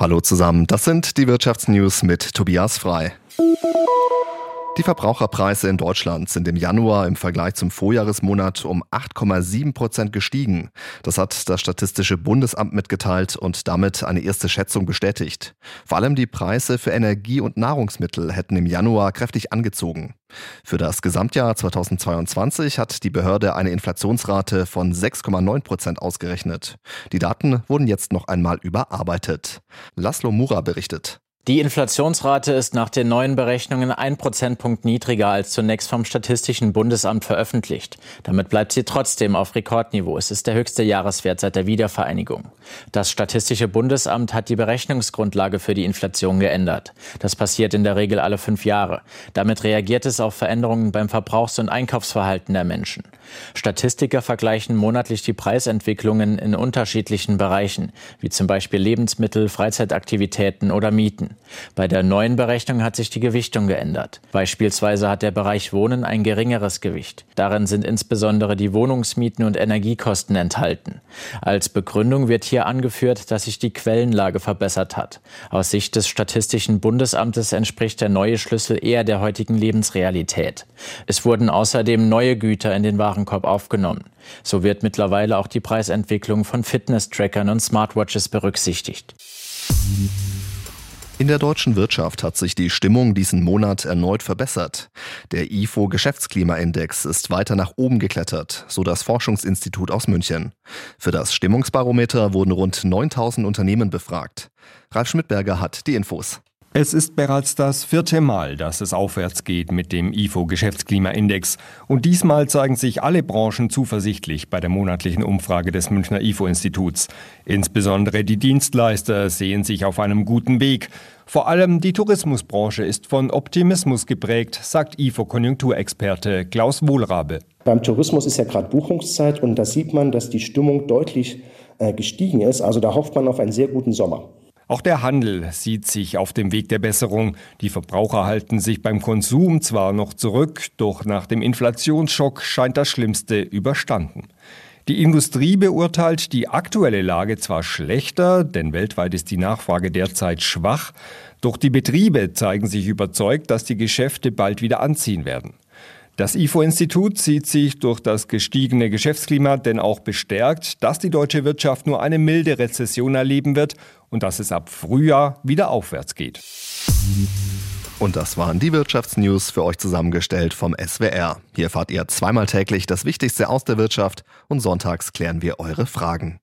Hallo zusammen, das sind die Wirtschaftsnews mit Tobias Frei. Die Verbraucherpreise in Deutschland sind im Januar im Vergleich zum Vorjahresmonat um 8,7 Prozent gestiegen. Das hat das Statistische Bundesamt mitgeteilt und damit eine erste Schätzung bestätigt. Vor allem die Preise für Energie und Nahrungsmittel hätten im Januar kräftig angezogen. Für das Gesamtjahr 2022 hat die Behörde eine Inflationsrate von 6,9 Prozent ausgerechnet. Die Daten wurden jetzt noch einmal überarbeitet. Laszlo Mura berichtet. Die Inflationsrate ist nach den neuen Berechnungen ein Prozentpunkt niedriger als zunächst vom Statistischen Bundesamt veröffentlicht. Damit bleibt sie trotzdem auf Rekordniveau. Es ist der höchste Jahreswert seit der Wiedervereinigung. Das Statistische Bundesamt hat die Berechnungsgrundlage für die Inflation geändert. Das passiert in der Regel alle fünf Jahre. Damit reagiert es auf Veränderungen beim Verbrauchs- und Einkaufsverhalten der Menschen. Statistiker vergleichen monatlich die Preisentwicklungen in unterschiedlichen Bereichen, wie zum Beispiel Lebensmittel, Freizeitaktivitäten oder Mieten. Bei der neuen Berechnung hat sich die Gewichtung geändert. Beispielsweise hat der Bereich Wohnen ein geringeres Gewicht. Darin sind insbesondere die Wohnungsmieten und Energiekosten enthalten. Als Begründung wird hier angeführt, dass sich die Quellenlage verbessert hat. Aus Sicht des Statistischen Bundesamtes entspricht der neue Schlüssel eher der heutigen Lebensrealität. Es wurden außerdem neue Güter in den Warenkorb aufgenommen. So wird mittlerweile auch die Preisentwicklung von Fitness-Trackern und Smartwatches berücksichtigt. In der deutschen Wirtschaft hat sich die Stimmung diesen Monat erneut verbessert. Der IFO Geschäftsklimaindex ist weiter nach oben geklettert, so das Forschungsinstitut aus München. Für das Stimmungsbarometer wurden rund 9000 Unternehmen befragt. Ralf Schmidberger hat die Infos. Es ist bereits das vierte Mal, dass es aufwärts geht mit dem IFO Geschäftsklimaindex. Und diesmal zeigen sich alle Branchen zuversichtlich bei der monatlichen Umfrage des Münchner IFO Instituts. Insbesondere die Dienstleister sehen sich auf einem guten Weg. Vor allem die Tourismusbranche ist von Optimismus geprägt, sagt IFO Konjunkturexperte Klaus Wohlrabe. Beim Tourismus ist ja gerade Buchungszeit und da sieht man, dass die Stimmung deutlich äh, gestiegen ist. Also da hofft man auf einen sehr guten Sommer. Auch der Handel sieht sich auf dem Weg der Besserung. Die Verbraucher halten sich beim Konsum zwar noch zurück, doch nach dem Inflationsschock scheint das Schlimmste überstanden. Die Industrie beurteilt die aktuelle Lage zwar schlechter, denn weltweit ist die Nachfrage derzeit schwach, doch die Betriebe zeigen sich überzeugt, dass die Geschäfte bald wieder anziehen werden. Das IFO-Institut sieht sich durch das gestiegene Geschäftsklima denn auch bestärkt, dass die deutsche Wirtschaft nur eine milde Rezession erleben wird und dass es ab Frühjahr wieder aufwärts geht. Und das waren die Wirtschaftsnews für euch zusammengestellt vom SWR. Hier erfahrt ihr zweimal täglich das Wichtigste aus der Wirtschaft und sonntags klären wir eure Fragen.